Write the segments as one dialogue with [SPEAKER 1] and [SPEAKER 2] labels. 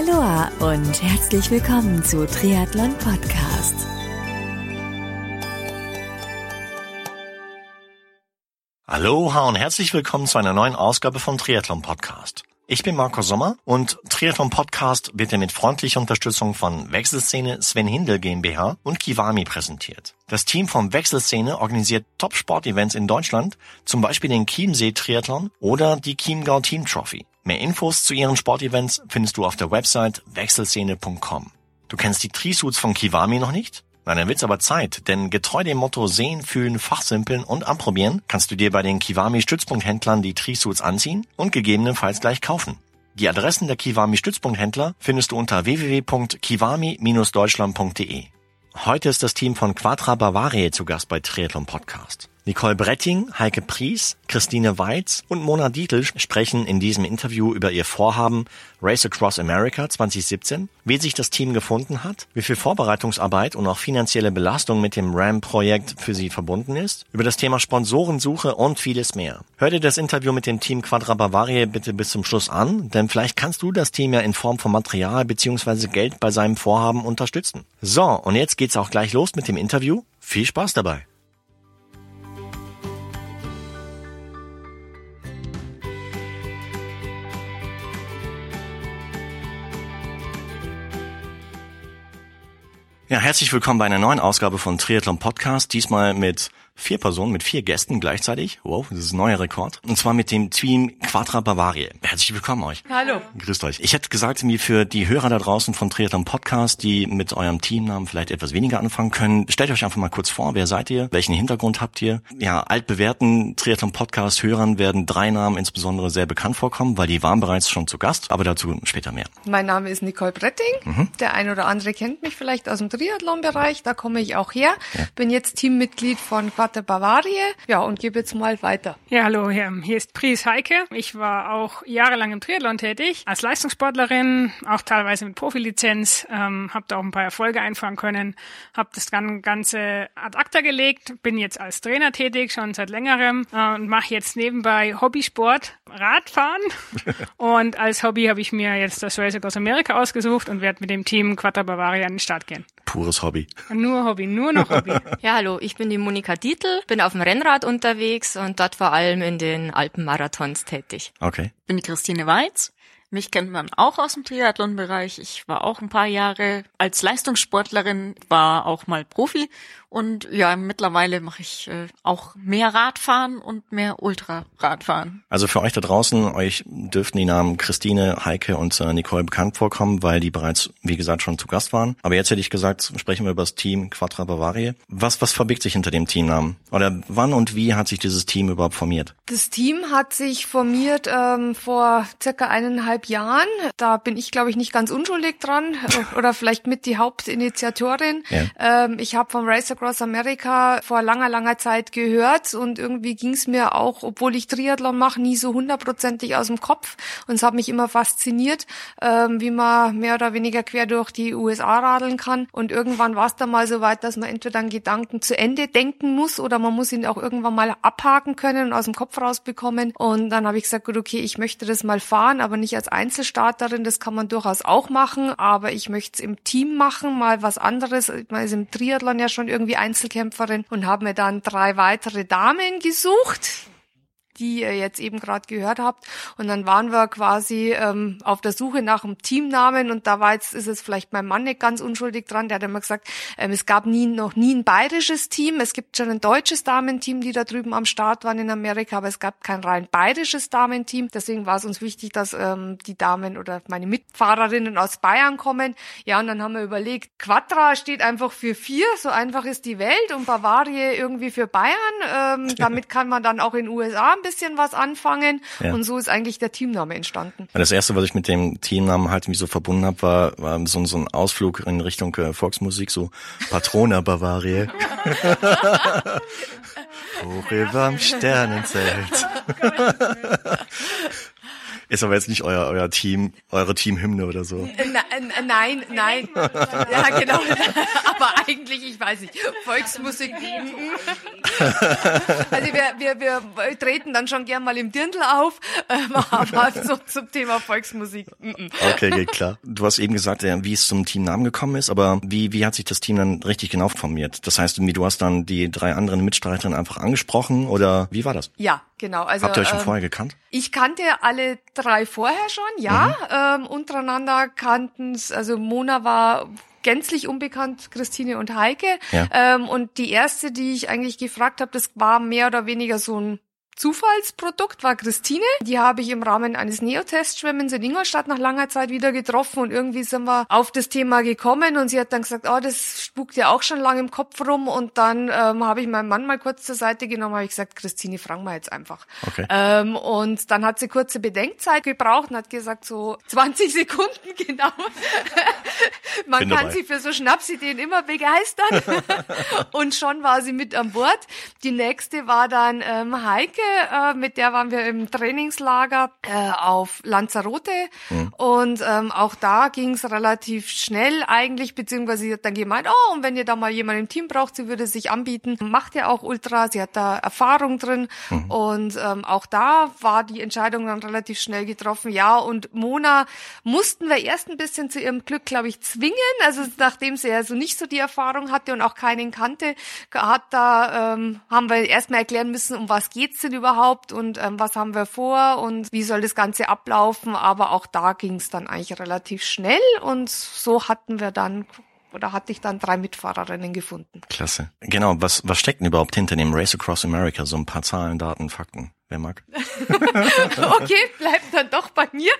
[SPEAKER 1] Aloha und herzlich willkommen zu Triathlon Podcast.
[SPEAKER 2] Aloha und herzlich willkommen zu einer neuen Ausgabe vom Triathlon Podcast. Ich bin Marco Sommer und Triathlon Podcast wird mit freundlicher Unterstützung von Wechselszene Sven Hindel GmbH und Kiwami präsentiert. Das Team von Wechselszene organisiert Top-Sport-Events in Deutschland, zum Beispiel den Chiemsee Triathlon oder die Chiemgau Team Trophy. Mehr Infos zu ihren Sportevents findest du auf der Website wechselszene.com. Du kennst die Trisuits von Kiwami noch nicht? Na, dann wird's aber Zeit, denn getreu dem Motto Sehen, Fühlen, Fachsimpeln und Anprobieren kannst du dir bei den Kiwami Stützpunkthändlern die Trisuits anziehen und gegebenenfalls gleich kaufen. Die Adressen der Kiwami Stützpunkthändler findest du unter www.kiwami-deutschland.de. Heute ist das Team von Quadra Bavaria zu Gast bei Triathlon Podcast. Nicole Bretting, Heike Pries, Christine Weitz und Mona Dietl sprechen in diesem Interview über ihr Vorhaben Race Across America 2017, wie sich das Team gefunden hat, wie viel Vorbereitungsarbeit und auch finanzielle Belastung mit dem RAM-Projekt für sie verbunden ist, über das Thema Sponsorensuche und vieles mehr. Hör dir das Interview mit dem Team Quadra Bavaria bitte bis zum Schluss an, denn vielleicht kannst du das Team ja in Form von Material bzw. Geld bei seinem Vorhaben unterstützen. So, und jetzt geht's auch gleich los mit dem Interview. Viel Spaß dabei! Ja, herzlich willkommen bei einer neuen Ausgabe von Triathlon Podcast. Diesmal mit vier Personen, mit vier Gästen gleichzeitig. Wow, das ist ein neuer Rekord. Und zwar mit dem Team Quadra Bavaria. Herzlich willkommen euch.
[SPEAKER 3] Hallo.
[SPEAKER 2] Grüßt euch. Ich hätte gesagt, mir für die Hörer da draußen von Triathlon Podcast, die mit eurem Teamnamen vielleicht etwas weniger anfangen können, stellt euch einfach mal kurz vor, wer seid ihr? Welchen Hintergrund habt ihr? Ja, altbewährten Triathlon Podcast Hörern werden drei Namen insbesondere sehr bekannt vorkommen, weil die waren bereits schon zu Gast, aber dazu später mehr.
[SPEAKER 3] Mein Name ist Nicole Bretting. Mhm. Der ein oder andere kennt mich vielleicht aus dem Triathlon-Bereich, da komme ich auch her. Ja. Bin jetzt Teammitglied von Quadra der Bavaria. Ja, und gebe jetzt mal weiter.
[SPEAKER 4] Ja, hallo, hier ist Pries Heike. Ich war auch jahrelang im Triathlon tätig, als Leistungssportlerin, auch teilweise mit Profilizenz, ähm, habe da auch ein paar Erfolge einfahren können, habe das Ganze ad acta gelegt, bin jetzt als Trainer tätig, schon seit längerem äh, und mache jetzt nebenbei Hobbysport, Radfahren. und als Hobby habe ich mir jetzt das Race aus Amerika ausgesucht und werde mit dem Team Quattro Bavaria an den Start gehen.
[SPEAKER 2] Pures Hobby.
[SPEAKER 4] Nur Hobby, nur noch Hobby.
[SPEAKER 5] ja, hallo, ich bin die Monika Dietl, bin auf dem Rennrad unterwegs und dort vor allem in den Alpenmarathons tätig.
[SPEAKER 2] Okay.
[SPEAKER 6] Bin die Christine Weiz. Mich kennt man auch aus dem Triathlon-Bereich. Ich war auch ein paar Jahre als Leistungssportlerin, war auch mal Profi und ja, mittlerweile mache ich äh, auch mehr Radfahren und mehr Ultraradfahren.
[SPEAKER 2] Also für euch da draußen, euch dürften die Namen Christine, Heike und äh, Nicole bekannt vorkommen, weil die bereits, wie gesagt, schon zu Gast waren. Aber jetzt hätte ich gesagt, sprechen wir über das Team Quattro Bavaria. Was, was verbirgt sich hinter dem Teamnamen? Oder wann und wie hat sich dieses Team überhaupt formiert?
[SPEAKER 3] Das Team hat sich formiert ähm, vor circa eineinhalb Jahren. Da bin ich, glaube ich, nicht ganz unschuldig dran oder vielleicht mit die Hauptinitiatorin. Ja. Ähm, ich habe vom Racer Across America vor langer, langer Zeit gehört und irgendwie ging es mir auch, obwohl ich Triathlon mache, nie so hundertprozentig aus dem Kopf und es hat mich immer fasziniert, ähm, wie man mehr oder weniger quer durch die USA radeln kann und irgendwann war es dann mal so weit, dass man entweder einen Gedanken zu Ende denken muss oder man muss ihn auch irgendwann mal abhaken können und aus dem Kopf rausbekommen und dann habe ich gesagt, gut, okay, ich möchte das mal fahren, aber nicht als Einzelstarterin, das kann man durchaus auch machen, aber ich möchte es im Team machen, mal was anderes, man ist im Triathlon ja schon irgendwie Einzelkämpferin und habe mir dann drei weitere Damen gesucht die ihr jetzt eben gerade gehört habt. Und dann waren wir quasi ähm, auf der Suche nach einem Teamnamen und da war jetzt, ist es vielleicht mein Mann nicht ganz unschuldig dran, der hat immer gesagt, ähm, es gab nie, noch nie ein bayerisches Team. Es gibt schon ein deutsches Damenteam, die da drüben am Start waren in Amerika, aber es gab kein rein bayerisches Damenteam. Deswegen war es uns wichtig, dass ähm, die Damen oder meine Mitfahrerinnen aus Bayern kommen. Ja, und dann haben wir überlegt, Quadra steht einfach für vier, so einfach ist die Welt und Bavaria irgendwie für Bayern. Ähm, damit kann man dann auch in den USA ein bisschen bisschen was anfangen. Ja. Und so ist eigentlich der Teamname entstanden.
[SPEAKER 2] Das erste, was ich mit dem Teamnamen halt mich so verbunden habe, war, war so, so ein Ausflug in Richtung äh, Volksmusik, so Patrona Bavaria. Hoch überm Sternenzelt. Ist aber jetzt nicht euer, euer Team, eure Teamhymne oder so.
[SPEAKER 3] Nein, nein. Ja, genau. Aber eigentlich, ich weiß nicht, Volksmusik. Also wir, wir, wir treten dann schon gern mal im Dirndl auf, ähm, aber so zum Thema Volksmusik.
[SPEAKER 2] Okay, geht klar. Du hast eben gesagt, wie es zum Teamnamen gekommen ist, aber wie, wie hat sich das Team dann richtig genau formiert? Das heißt, du hast dann die drei anderen Mitstreiterinnen einfach angesprochen oder wie war das?
[SPEAKER 3] Ja, genau. Also,
[SPEAKER 2] Habt ihr euch schon ähm, vorher gekannt?
[SPEAKER 3] Ich kannte alle drei vorher schon, ja. Mhm. Ähm, untereinander kannten es, also Mona war gänzlich unbekannt, Christine und Heike. Ja. Ähm, und die erste, die ich eigentlich gefragt habe, das war mehr oder weniger so ein Zufallsprodukt war Christine. Die habe ich im Rahmen eines Neotestschwimmens in Ingolstadt nach langer Zeit wieder getroffen und irgendwie sind wir auf das Thema gekommen und sie hat dann gesagt, oh, das spukt ja auch schon lange im Kopf rum und dann ähm, habe ich meinen Mann mal kurz zur Seite genommen, habe ich gesagt, Christine, fragen wir jetzt einfach. Okay. Ähm, und dann hat sie kurze Bedenkzeit gebraucht und hat gesagt, so 20 Sekunden genau. Man kann dabei. sie für so Schnapsideen immer begeistern. und schon war sie mit an Bord. Die nächste war dann ähm, Heike, äh, mit der waren wir im Trainingslager äh, auf Lanzarote. Mhm. Und ähm, auch da ging es relativ schnell eigentlich, beziehungsweise sie hat dann gemeint, oh, und wenn ihr da mal jemanden im Team braucht, sie würde sich anbieten. Macht ja auch Ultra, sie hat da Erfahrung drin. Mhm. Und ähm, auch da war die Entscheidung dann relativ schnell getroffen. Ja, und Mona mussten wir erst ein bisschen zu ihrem Glück, glaube ich, zwingen. Also nachdem sie ja so nicht so die Erfahrung hatte und auch keinen kannte, hat da ähm, haben wir erstmal erklären müssen, um was geht's denn überhaupt und ähm, was haben wir vor und wie soll das Ganze ablaufen. Aber auch da ging es dann eigentlich relativ schnell und so hatten wir dann oder hatte ich dann drei Mitfahrerinnen gefunden.
[SPEAKER 2] Klasse. Genau, was, was steckt denn überhaupt hinter dem Race Across America? So ein paar Zahlen, Daten, Fakten. Wer mag?
[SPEAKER 3] okay, bleibt dann doch bei mir.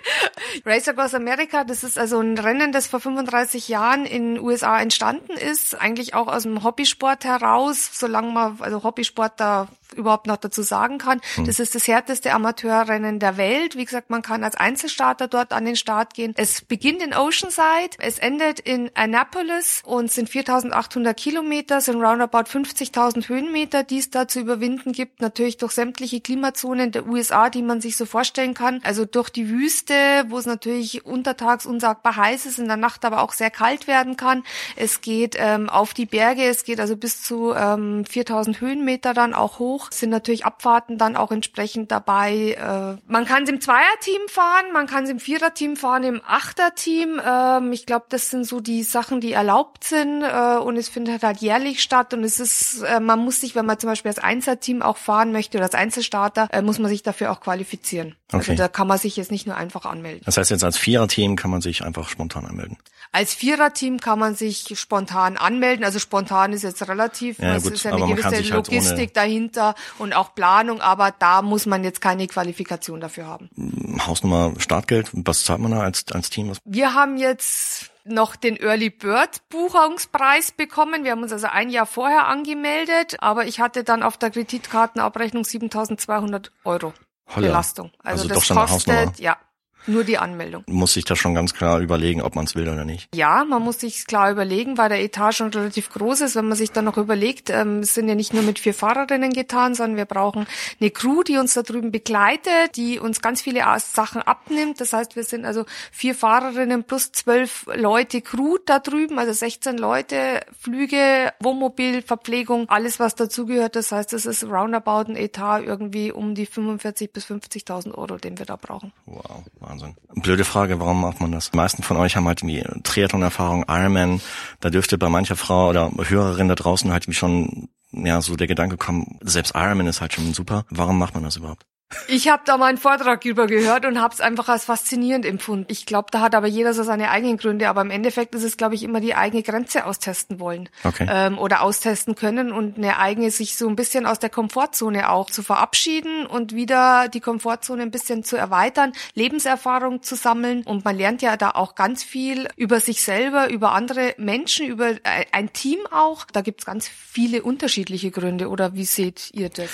[SPEAKER 3] Race Across America, das ist also ein Rennen, das vor 35 Jahren in den USA entstanden ist, eigentlich auch aus dem Hobbysport heraus, solange man, also Hobbysport da überhaupt noch dazu sagen kann. Hm. Das ist das härteste Amateurrennen der Welt. Wie gesagt, man kann als Einzelstarter dort an den Start gehen. Es beginnt in Oceanside, es endet in Annapolis und sind 4800 Kilometer, sind roundabout 50.000 Höhenmeter, die es da zu überwinden gibt. Natürlich durch sämtliche Klimazonen der USA, die man sich so vorstellen kann. Also durch die Wüste, wo es natürlich untertags unsagbar heiß ist, in der Nacht aber auch sehr kalt werden kann. Es geht ähm, auf die Berge, es geht also bis zu ähm, 4000 Höhenmeter dann auch hoch hoch, sind natürlich Abfahrten dann auch entsprechend dabei. Äh, man kann es im Zweierteam fahren, man kann es im Viererteam fahren, im Achterteam. Ähm, ich glaube, das sind so die Sachen, die erlaubt sind äh, und es findet halt jährlich statt und es ist, äh, man muss sich, wenn man zum Beispiel als Einzelteam auch fahren möchte oder als Einzelstarter, äh, muss man sich dafür auch qualifizieren. Also okay. Also da kann man sich jetzt nicht nur einfach anmelden.
[SPEAKER 2] Das heißt jetzt als Viererteam kann man sich einfach spontan anmelden.
[SPEAKER 3] Als Viererteam kann man sich spontan anmelden. Also spontan ist jetzt relativ, ja, es gut, ist ja eine gewisse halt Logistik halt dahinter und auch Planung, aber da muss man jetzt keine Qualifikation dafür haben.
[SPEAKER 2] Hausnummer Startgeld, was zahlt man da als, als Team?
[SPEAKER 3] Wir haben jetzt noch den Early Bird Buchungspreis bekommen. Wir haben uns also ein Jahr vorher angemeldet, aber ich hatte dann auf der Kreditkartenabrechnung 7200 Euro Holla. Belastung. Also, also das kostet, ja, nur die Anmeldung.
[SPEAKER 2] Muss sich da schon ganz klar überlegen, ob man es will oder nicht.
[SPEAKER 3] Ja, man muss sich klar überlegen, weil der Etat schon relativ groß ist. Wenn man sich dann noch überlegt, ähm, es sind ja nicht nur mit vier Fahrerinnen getan, sondern wir brauchen eine Crew, die uns da drüben begleitet, die uns ganz viele Sachen abnimmt. Das heißt, wir sind also vier Fahrerinnen plus zwölf Leute Crew da drüben, also 16 Leute, Flüge, Wohnmobil, Verpflegung, alles was dazugehört. Das heißt, es ist roundabout ein Etat irgendwie um die 45 bis 50.000 Euro, den wir da brauchen.
[SPEAKER 2] Wow. Wahnsinn. Blöde Frage, warum macht man das? Die meisten von euch haben halt irgendwie Triathlon-Erfahrung, Ironman. Da dürfte bei mancher Frau oder Hörerin da draußen halt schon ja so der Gedanke kommen, selbst Ironman ist halt schon super. Warum macht man das überhaupt?
[SPEAKER 3] Ich habe da mal einen Vortrag drüber gehört und habe es einfach als faszinierend empfunden. Ich glaube, da hat aber jeder so seine eigenen Gründe, aber im Endeffekt ist es, glaube ich, immer die eigene Grenze austesten wollen okay. ähm, oder austesten können und eine eigene sich so ein bisschen aus der Komfortzone auch zu verabschieden und wieder die Komfortzone ein bisschen zu erweitern, Lebenserfahrung zu sammeln und man lernt ja da auch ganz viel über sich selber, über andere Menschen, über äh, ein Team auch. Da gibt's ganz viele unterschiedliche Gründe oder wie seht ihr das?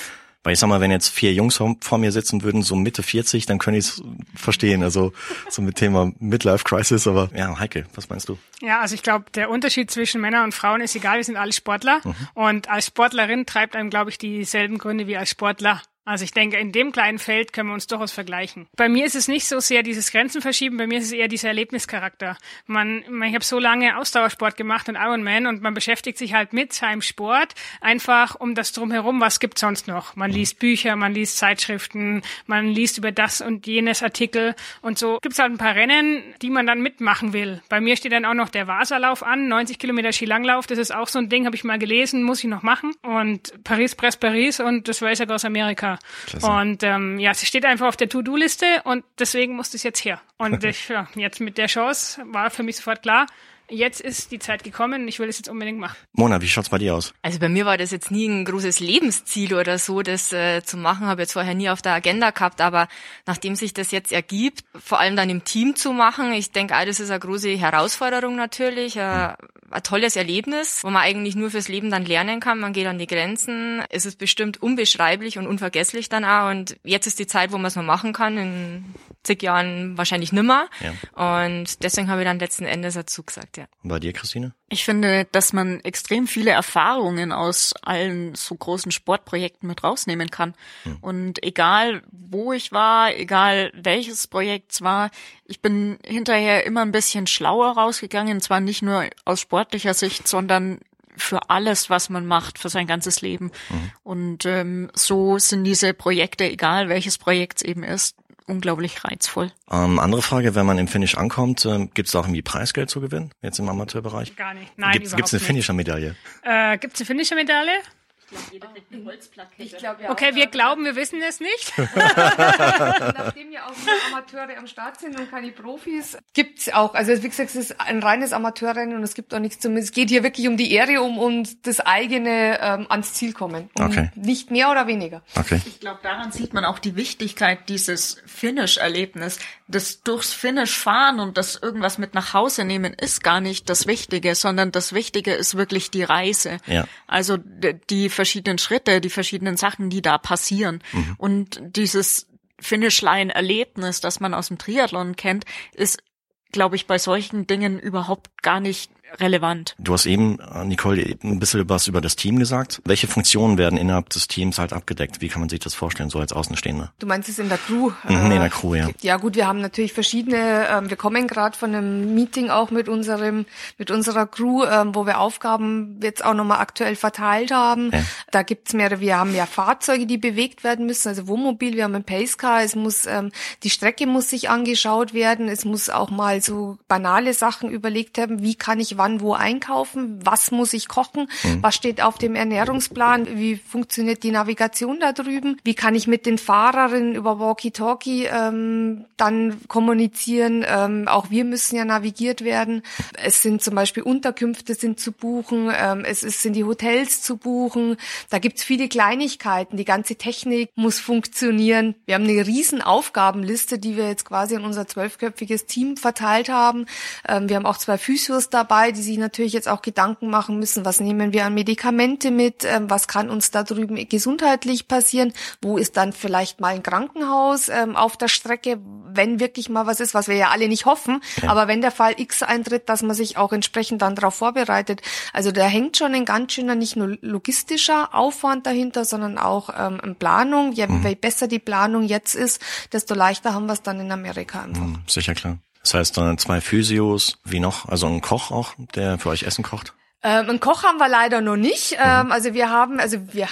[SPEAKER 2] Weil ich sag mal, wenn jetzt vier Jungs vor mir sitzen würden, so Mitte 40, dann könnte ich es verstehen. Also so mit Thema Midlife Crisis, aber ja, Heike, was meinst du?
[SPEAKER 4] Ja, also ich glaube, der Unterschied zwischen Männern und Frauen ist egal, wir sind alle Sportler. Mhm. Und als Sportlerin treibt einem, glaube ich, dieselben Gründe wie als Sportler Also ich denke, in dem kleinen Feld können wir uns durchaus vergleichen. Bei mir ist es nicht so sehr dieses Grenzenverschieben, bei mir ist es eher dieser Erlebnischarakter. Man, ich habe so lange Ausdauersport gemacht und Ironman und man beschäftigt sich halt mit seinem Sport einfach um das drumherum, was gibt's sonst noch. Man liest Bücher, man liest Zeitschriften, man liest über das und jenes Artikel und so gibt's halt ein paar Rennen, die man dann mitmachen will. Bei mir steht dann auch noch der Vaserlauf an, 90 Kilometer Skilanglauf, das ist auch so ein Ding, habe ich mal gelesen, muss ich noch machen. Und Paris, Brest, Paris und das Racer aus Amerika. Klasse. Und ähm, ja, sie steht einfach auf der To-Do-Liste und deswegen musste es jetzt her. Und ich, ja, jetzt mit der Chance war für mich sofort klar, jetzt ist die Zeit gekommen, ich will es jetzt unbedingt machen.
[SPEAKER 2] Mona, wie schaut's bei dir aus?
[SPEAKER 5] Also bei mir war das jetzt nie ein großes Lebensziel oder so, das äh, zu machen, habe jetzt vorher nie auf der Agenda gehabt, aber nachdem sich das jetzt ergibt, vor allem dann im Team zu machen, ich denke, das ist eine große Herausforderung natürlich, äh, ein tolles Erlebnis, wo man eigentlich nur fürs Leben dann lernen kann, man geht an die Grenzen, es ist bestimmt unbeschreiblich und unvergesslich dann auch. Und jetzt ist die Zeit, wo man es mal machen kann, in zig Jahren wahrscheinlich nimmer. Ja. und deswegen habe ich dann letzten Endes dazu gesagt, ja.
[SPEAKER 2] Und bei dir, Christine?
[SPEAKER 6] Ich finde, dass man extrem viele Erfahrungen aus allen so großen Sportprojekten mit rausnehmen kann. Hm. Und egal, wo ich war, egal welches Projekt es war, ich bin hinterher immer ein bisschen schlauer rausgegangen, zwar nicht nur aus sportlicher Sicht, sondern für alles, was man macht, für sein ganzes Leben. Mhm. Und ähm, so sind diese Projekte, egal welches Projekt es eben ist, unglaublich reizvoll.
[SPEAKER 2] Ähm, andere Frage, wenn man im Finish ankommt, äh, gibt es auch irgendwie Preisgeld zu gewinnen, jetzt im Amateurbereich?
[SPEAKER 4] Gar nicht. Nein,
[SPEAKER 2] Gibt es eine Finisher-Medaille?
[SPEAKER 4] Äh, gibt es eine Finisher-Medaille? Ich glaube, jeder kriegt eine Holzplakette. Ich glaub, ja okay, wir glauben, wir wissen es nicht.
[SPEAKER 3] Nachdem ja auch nur Amateure am Start sind und keine Profis, gibt's auch, also wie gesagt, es ist ein reines Amateurrennen und es gibt auch nichts zum, es geht hier wirklich um die Ehre, um, um das eigene ähm, ans Ziel kommen. Um okay. Nicht mehr oder weniger.
[SPEAKER 6] Okay. Ich glaube, daran sieht man auch die Wichtigkeit dieses Finish-Erlebnis. Das durchs Finish fahren und das irgendwas mit nach Hause nehmen ist gar nicht das Wichtige, sondern das Wichtige ist wirklich die Reise. Ja. Also die verschiedenen Schritte, die verschiedenen Sachen, die da passieren. Mhm. Und dieses Finishline-Erlebnis, das man aus dem Triathlon kennt, ist, glaube ich, bei solchen Dingen überhaupt gar nicht relevant.
[SPEAKER 2] Du hast eben, äh, Nicole, ein bisschen was über das Team gesagt. Welche Funktionen werden innerhalb des Teams halt abgedeckt? Wie kann man sich das vorstellen, so als Außenstehender?
[SPEAKER 3] Du meinst es in der Crew?
[SPEAKER 2] Mhm, in der Crew, ja.
[SPEAKER 3] Ja gut, wir haben natürlich verschiedene, ähm, wir kommen gerade von einem Meeting auch mit unserem, mit unserer Crew, ähm, wo wir Aufgaben jetzt auch nochmal aktuell verteilt haben. Ja. Da gibt's mehr, wir haben ja Fahrzeuge, die bewegt werden müssen, also Wohnmobil, wir haben ein Pacecar, es muss, ähm, die Strecke muss sich angeschaut werden, es muss auch mal so banale Sachen überlegt haben, wie kann ich wann wo einkaufen, was muss ich kochen, mhm. was steht auf dem Ernährungsplan, wie funktioniert die Navigation da drüben, wie kann ich mit den Fahrerinnen über Walkie-Talkie ähm, dann kommunizieren. Ähm, auch wir müssen ja navigiert werden. Es sind zum Beispiel Unterkünfte sind zu buchen, ähm, es ist, sind die Hotels zu buchen. Da gibt's viele Kleinigkeiten. Die ganze Technik muss funktionieren. Wir haben eine riesen Aufgabenliste, die wir jetzt quasi in unser zwölfköpfiges Team verteilt haben. Ähm, wir haben auch zwei Physios dabei, die sich natürlich jetzt auch Gedanken machen müssen, was nehmen wir an Medikamente mit, ähm, was kann uns da drüben gesundheitlich passieren, wo ist dann vielleicht mal ein Krankenhaus ähm, auf der Strecke, wenn wirklich mal was ist, was wir ja alle nicht hoffen, ja. aber wenn der Fall X eintritt, dass man sich auch entsprechend dann darauf vorbereitet. Also da hängt schon ein ganz schöner, nicht nur logistischer Aufwand dahinter, sondern auch ähm, Planung. Je, mhm. je besser die Planung jetzt ist, desto leichter haben wir es dann in Amerika einfach. Mhm,
[SPEAKER 2] sicher klar. Das heißt, dann zwei Physios, wie noch? Also ein Koch auch, der für euch Essen kocht?
[SPEAKER 3] Ähm, einen Koch haben wir leider noch nicht. Mhm. Ähm, also wir haben, also wir,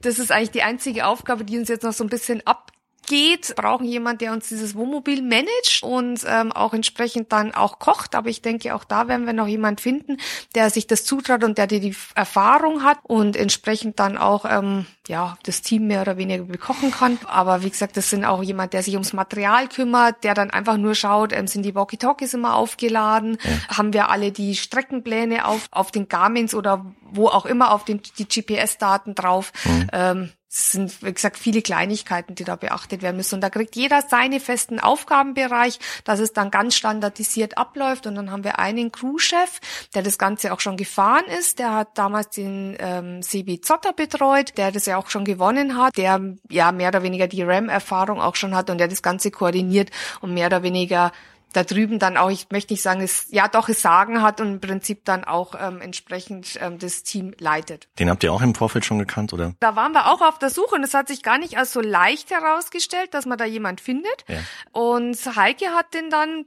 [SPEAKER 3] das ist eigentlich die einzige Aufgabe, die uns jetzt noch so ein bisschen ab geht, brauchen jemand, der uns dieses Wohnmobil managt und ähm, auch entsprechend dann auch kocht. Aber ich denke, auch da werden wir noch jemand finden, der sich das zutraut und der die, die Erfahrung hat und entsprechend dann auch ähm, ja das Team mehr oder weniger bekochen kann. Aber wie gesagt, das sind auch jemand, der sich ums Material kümmert, der dann einfach nur schaut, ähm, sind die Walkie-Talkies immer aufgeladen, ja. haben wir alle die Streckenpläne auf auf den Garmins oder wo auch immer auf den die GPS-Daten drauf. Mhm. Ähm, es sind, wie gesagt, viele Kleinigkeiten, die da beachtet werden müssen. Und da kriegt jeder seine festen Aufgabenbereich, dass es dann ganz standardisiert abläuft. Und dann haben wir einen Crewchef, der das Ganze auch schon gefahren ist. Der hat damals den ähm, Sebi Zotter betreut, der das ja auch schon gewonnen hat, der ja mehr oder weniger die RAM-Erfahrung auch schon hat und der das Ganze koordiniert und mehr oder weniger da drüben dann auch, ich möchte nicht sagen, es ja doch es Sagen hat und im Prinzip dann auch ähm, entsprechend ähm, das Team leitet.
[SPEAKER 2] Den habt ihr auch im Vorfeld schon gekannt, oder?
[SPEAKER 3] Da waren wir auch auf der Suche und es hat sich gar nicht als so leicht herausgestellt, dass man da jemand findet.
[SPEAKER 2] Ja.
[SPEAKER 3] Und Heike hat den dann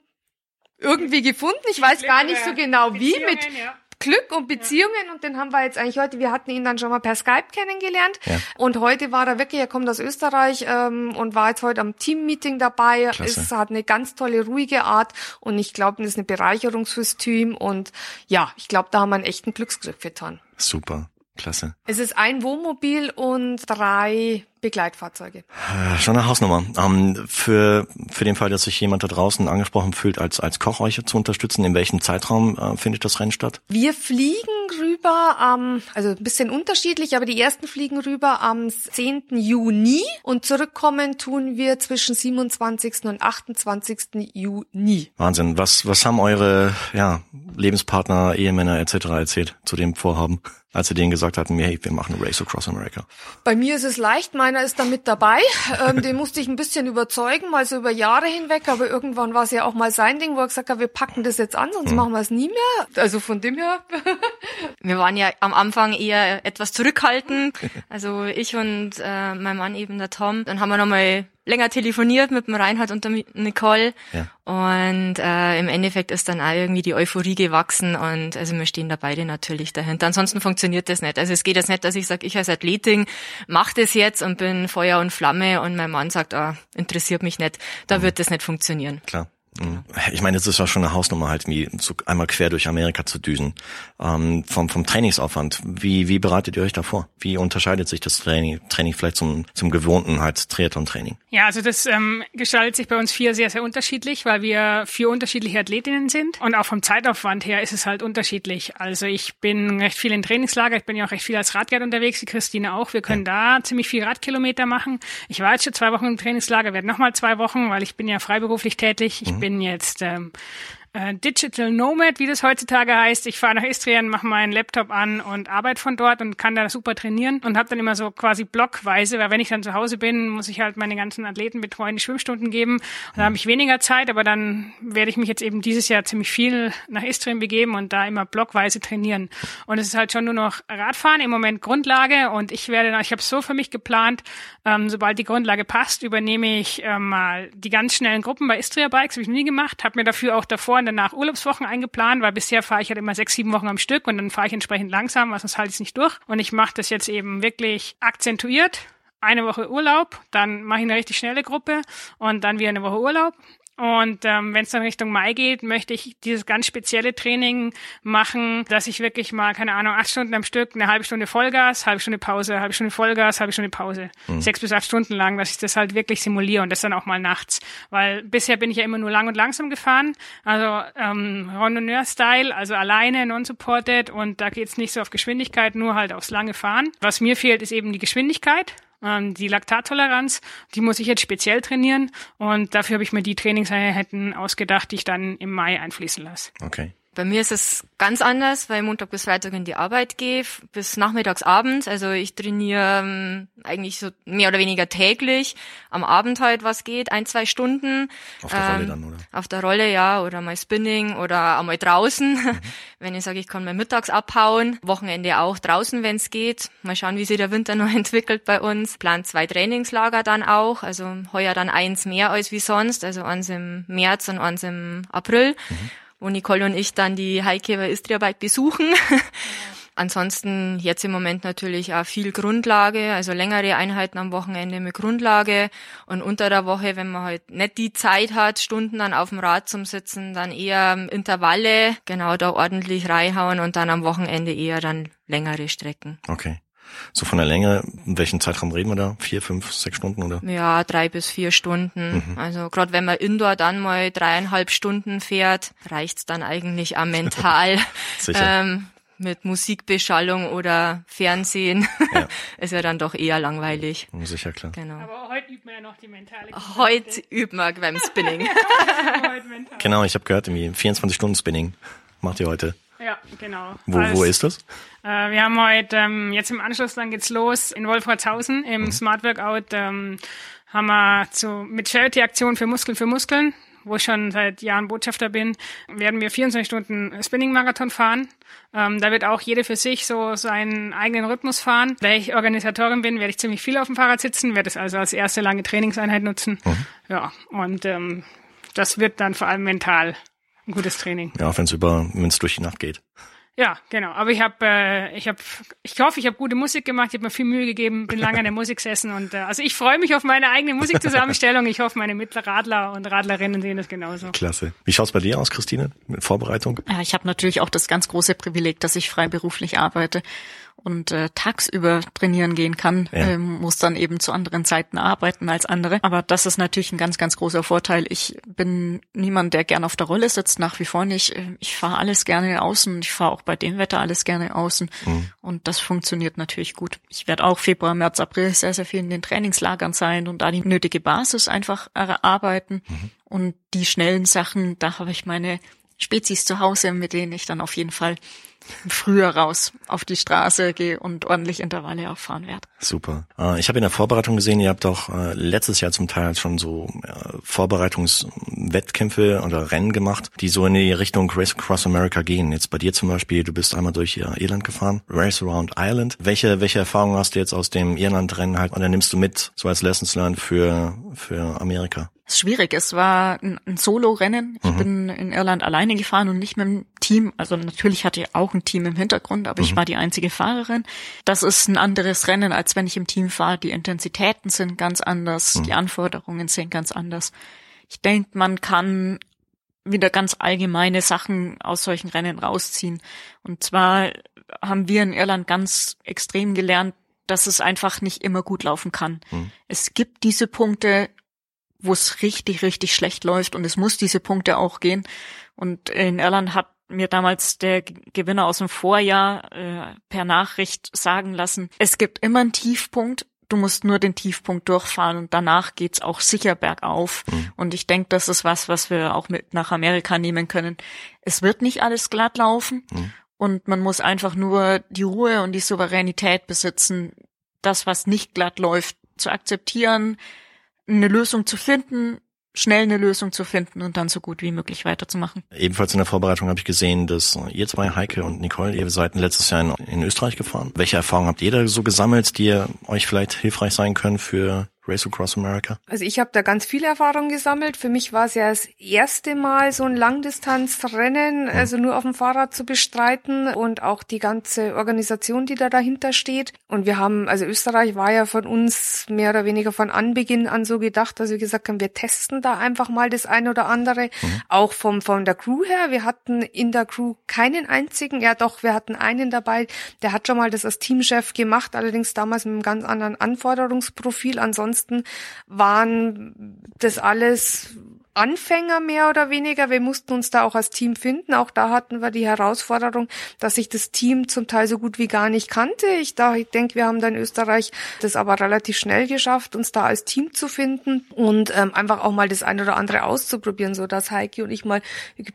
[SPEAKER 3] irgendwie gefunden. Ich weiß gar nicht so genau wie, mit
[SPEAKER 4] ja.
[SPEAKER 3] Glück und Beziehungen und den haben wir jetzt eigentlich heute, wir hatten ihn dann schon mal per Skype kennengelernt
[SPEAKER 2] Ja.
[SPEAKER 3] und heute war er wirklich, er kommt aus Österreich ähm, und war jetzt heute am Team-Meeting dabei,
[SPEAKER 2] Klasse.
[SPEAKER 3] es hat eine ganz tolle, ruhige Art und ich glaube, das ist eine Bereicherung fürs Team und ja, ich glaube, da haben wir einen echten Glücksgriff getan.
[SPEAKER 2] Super, klasse.
[SPEAKER 3] Es ist ein Wohnmobil und drei Begleitfahrzeuge.
[SPEAKER 2] Äh, Schon eine Hausnummer. Ähm, für, für den Fall, dass sich jemand da draußen angesprochen fühlt, als, als Koch euch zu unterstützen, in welchem Zeitraum äh, findet das Rennen statt?
[SPEAKER 3] Wir fliegen rüber am, also ein bisschen unterschiedlich, aber die ersten fliegen rüber am 10. Juni und zurückkommen tun wir zwischen 27. und 28. Juni.
[SPEAKER 2] Wahnsinn. Was, was haben eure ja, Lebenspartner, Ehemänner etc. erzählt zu dem Vorhaben, als sie denen gesagt hatten, hey, wir machen Race Across America?
[SPEAKER 3] Bei mir ist es leicht, meiner ist da mit dabei. Ähm, den musste ich ein bisschen überzeugen, mal so über Jahre hinweg, aber irgendwann war es ja auch mal sein Ding, wo er gesagt hat, wir packen das jetzt an, sonst machen wir es nie mehr. Also von dem her.
[SPEAKER 5] Wir waren ja am Anfang eher etwas zurückhaltend. Also ich und äh, mein Mann eben der Tom. Dann haben wir nochmal länger telefoniert mit dem Reinhard und der Nicole.
[SPEAKER 2] Ja.
[SPEAKER 5] Und äh, im Endeffekt ist dann auch irgendwie die Euphorie gewachsen und also wir stehen da beide natürlich dahinter. Ansonsten funktioniert das nicht. Also es geht jetzt nicht, dass ich sage, ich als Athletin mache das jetzt und bin Feuer und Flamme und mein Mann sagt, ah, interessiert mich nicht. Da wird das nicht funktionieren.
[SPEAKER 2] Klar. Mhm. Ich meine, es ist ja schon eine Hausnummer halt, wie so einmal quer durch Amerika zu düsen. Ähm, vom, vom Trainingsaufwand, wie, wie bereitet ihr euch da vor? Wie unterscheidet sich das Training, Training vielleicht zum, zum gewohnten halt Triathlon-Training?
[SPEAKER 4] Ja, also das ähm, gestaltet sich bei uns vier sehr, sehr unterschiedlich, weil wir vier unterschiedliche Athletinnen sind. Und auch vom Zeitaufwand her ist es halt unterschiedlich. Also ich bin recht viel in Trainingslager, ich bin ja auch recht viel als Radguide unterwegs, die Christine auch. Wir können da ziemlich viel Radkilometer machen. Ich war jetzt schon zwei Wochen im Trainingslager, werde nochmal zwei Wochen, weil ich bin ja freiberuflich tätig. Ich bin jetzt ähm, äh, Digital Nomad, wie das heutzutage heißt. Ich fahre nach Istrien, mache meinen Laptop an und arbeite von dort und kann da super trainieren und habe dann immer so quasi blockweise, weil wenn ich dann zu Hause bin, muss ich halt meine ganzen Athleten betreuen, die Schwimmstunden geben. Und dann habe ich weniger Zeit, aber dann werde ich mich jetzt eben dieses Jahr ziemlich viel nach Istrien begeben und da immer blockweise trainieren. Und es ist halt schon nur noch Radfahren, im Moment Grundlage und ich werde, ich habe so für mich geplant, ähm, sobald die Grundlage passt, übernehme ich ähm, mal die ganz schnellen Gruppen bei Istria Bikes, habe ich nie gemacht, habe mir dafür auch davor danach Urlaubswochen eingeplant, weil bisher fahre ich halt immer sechs, sieben Wochen am Stück und dann fahre ich entsprechend langsam, weil sonst halte ich es nicht durch. Und ich mache das jetzt eben wirklich akzentuiert. Eine Woche Urlaub, dann mache ich eine richtig schnelle Gruppe und dann wieder eine Woche Urlaub. Und ähm, wenn es dann Richtung Mai geht, möchte ich dieses ganz spezielle Training machen, dass ich wirklich mal, keine Ahnung, acht Stunden am Stück, eine halbe Stunde Vollgas, halbe Stunde Pause, halbe Stunde Vollgas, halbe Stunde Pause. Sechs bis acht Stunden lang, dass ich das halt wirklich simuliere und das dann auch mal nachts. Weil bisher bin ich ja immer nur lang und langsam gefahren. Also ähm, Randonneur-Style, also alleine, non-supported und da geht's nicht so auf Geschwindigkeit, nur halt aufs lange Fahren. Was mir fehlt, ist eben die Geschwindigkeit. Ähm, die Laktattoleranz, die muss ich jetzt speziell trainieren und dafür habe ich mir die Trainingseinheiten ausgedacht, die ich dann im Mai einfließen lasse.
[SPEAKER 2] Okay.
[SPEAKER 5] Bei mir ist es ganz anders, weil ich Montag bis Freitag in die Arbeit gehe, bis nachmittags abends. Also ich trainiere ähm, eigentlich so mehr oder weniger täglich. Am Abend halt was geht, ein, zwei Stunden.
[SPEAKER 2] Auf der Rolle dann, oder?
[SPEAKER 5] Auf der Rolle, ja, oder mal Spinning oder einmal draußen. Wenn ich sage, ich kann mal mittags abhauen. Wochenende auch draußen, wenn es geht. Mal schauen, wie sich der Winter noch entwickelt bei uns. Plan zwei Trainingslager dann auch. Also heuer dann eins mehr als wie sonst. Also eins im März und eins im April. Wo Nicole und ich dann die bei Istria Bike besuchen. Ansonsten jetzt im Moment natürlich auch viel Grundlage, also längere Einheiten am Wochenende mit Grundlage und unter der Woche, wenn man halt nicht die Zeit hat, Stunden dann auf dem Rad zum Sitzen, dann eher Intervalle, genau da ordentlich reinhauen und dann am Wochenende eher dann längere Strecken.
[SPEAKER 2] Okay. So von der Länge, in welchem Zeitraum reden wir da? Vier, fünf, sechs Stunden oder?
[SPEAKER 5] Ja, drei bis vier Stunden. Also gerade wenn man Indoor dann mal dreieinhalb Stunden fährt, reicht's dann eigentlich auch mental.
[SPEAKER 2] Sicher.
[SPEAKER 5] ähm, mit Musikbeschallung oder Fernsehen
[SPEAKER 2] Ja.
[SPEAKER 5] ist ja dann doch eher langweilig.
[SPEAKER 2] Sicher, klar.
[SPEAKER 5] Genau.
[SPEAKER 4] Aber heute übt man ja noch die mentale
[SPEAKER 5] Heute üben wir beim Spinning.
[SPEAKER 4] Heute mental.
[SPEAKER 2] Genau, ich habe gehört, irgendwie 24-Stunden-Spinning macht ihr heute.
[SPEAKER 4] Ja, genau.
[SPEAKER 2] Wo, wo
[SPEAKER 4] Als-
[SPEAKER 2] ist das?
[SPEAKER 4] Äh, wir haben heute, ähm, jetzt im Anschluss, dann geht's los in Wolfratshausen im Smart Workout, ähm, haben wir zu, mit Charity-Aktion für Muskeln für Muskeln, wo ich schon seit Jahren Botschafter bin, werden wir 24 Stunden Spinning-Marathon fahren. Ähm, da wird auch jeder für sich so seinen eigenen Rhythmus fahren. Da ich Organisatorin bin, werde ich ziemlich viel auf dem Fahrrad sitzen, werde es also als erste lange Trainingseinheit nutzen. Mhm. Ja, und ähm, das wird dann vor allem mental ein gutes Training.
[SPEAKER 2] Ja, wenn es über, wenn es durch die Nacht geht.
[SPEAKER 4] Ja, genau. Aber ich habe, äh, ich habe, ich hoffe, ich habe gute Musik gemacht. Ich habe mir viel Mühe gegeben, bin lange an der Musik gesessen und äh, also ich freue mich auf meine eigene Musikzusammenstellung. Ich hoffe, meine Mittelradler und Radlerinnen sehen das genauso.
[SPEAKER 2] Klasse. Wie schaut's bei dir aus, Christine, mit Vorbereitung?
[SPEAKER 6] Ja, ich habe natürlich auch das ganz große Privileg, dass ich freiberuflich arbeite und äh, tagsüber trainieren gehen kann, ja. ähm, muss dann eben zu anderen Zeiten arbeiten als andere. Aber das ist natürlich ein ganz, ganz großer Vorteil. Ich bin niemand, der gern auf der Rolle sitzt, nach wie vor nicht. Ähm, ich fahre alles gerne außen. Ich fahre auch bei dem Wetter alles gerne außen. Mhm. Und das funktioniert natürlich gut. Ich werde auch Februar, März, April sehr, sehr viel in den Trainingslagern sein und da die nötige Basis einfach erarbeiten. Mhm. Und die schnellen Sachen, da habe ich meine Spezies zu Hause, mit denen ich dann auf jeden Fall früher raus auf die Straße gehe und ordentlich Intervalle auch fahren werde.
[SPEAKER 2] Super. Äh, ich habe in der Vorbereitung gesehen, ihr habt auch äh, letztes Jahr zum Teil schon so äh, Vorbereitungswettkämpfe oder Rennen gemacht, die so in die Richtung Race Across America gehen. Jetzt bei dir zum Beispiel, du bist einmal durch Irland gefahren, Race Around Ireland. Welche, welche Erfahrungen hast du jetzt aus dem Irland-Rennen halt oder nimmst du mit, so als Lessons learned für, für Amerika?
[SPEAKER 6] ist schwierig. Es war ein, ein Solo-Rennen. Ich mhm. bin in Irland alleine gefahren und nicht mit dem Team. Also natürlich hatte ich auch ein Team im Hintergrund, aber mhm. ich war die einzige Fahrerin. Das ist ein anderes Rennen, als wenn ich im Team fahre. Die Intensitäten sind ganz anders, mhm. die Anforderungen sind ganz anders. Ich denke, man kann wieder ganz allgemeine Sachen aus solchen Rennen rausziehen. Und zwar haben wir in Irland ganz extrem gelernt, dass es einfach nicht immer gut laufen kann. Mhm. Es gibt diese Punkte, wo es richtig, richtig schlecht läuft und es muss diese Punkte auch gehen. Und in Irland hat mir damals der Gewinner aus dem Vorjahr äh, per Nachricht sagen lassen, es gibt immer einen Tiefpunkt, du musst nur den Tiefpunkt durchfahren und danach geht's auch sicher bergauf. Mhm. Und ich denke, das ist was, was wir auch mit nach Amerika nehmen können. Es wird nicht alles glatt laufen mhm. und man muss einfach nur die Ruhe und die Souveränität besitzen, das, was nicht glatt läuft, zu akzeptieren, eine Lösung zu finden, schnell eine Lösung zu finden und dann so gut wie möglich weiterzumachen.
[SPEAKER 2] Ebenfalls in der Vorbereitung habe ich gesehen, dass ihr zwei, Heike und Nicole, ihr seid letztes Jahr in, in Österreich gefahren. Welche Erfahrungen habt ihr da so gesammelt, die euch vielleicht hilfreich sein können für Race Across America?
[SPEAKER 3] Also ich habe da ganz viel Erfahrung gesammelt. Für mich war es ja das erste Mal so ein Langdistanzrennen, mhm. also nur auf dem Fahrrad zu bestreiten und auch die ganze Organisation, die da dahinter steht. Und wir haben, also Österreich war ja von uns mehr oder weniger von Anbeginn an so gedacht, dass wir gesagt haben, wir testen da einfach mal das eine oder andere. Mhm. Auch vom, von der Crew her. Wir hatten in der Crew keinen einzigen, ja doch, wir hatten einen dabei, der hat schon mal das als Teamchef gemacht, allerdings damals mit einem ganz anderen Anforderungsprofil. Ansonsten ansonsten waren das alles Anfänger mehr oder weniger. Wir mussten uns da auch als Team finden. Auch da hatten wir die Herausforderung, dass ich das Team zum Teil so gut wie gar nicht kannte. Ich, da, ich denke, wir haben da in Österreich das aber relativ schnell geschafft, uns da als Team zu finden und ähm, einfach auch mal das eine oder andere auszuprobieren, so dass Heike und ich mal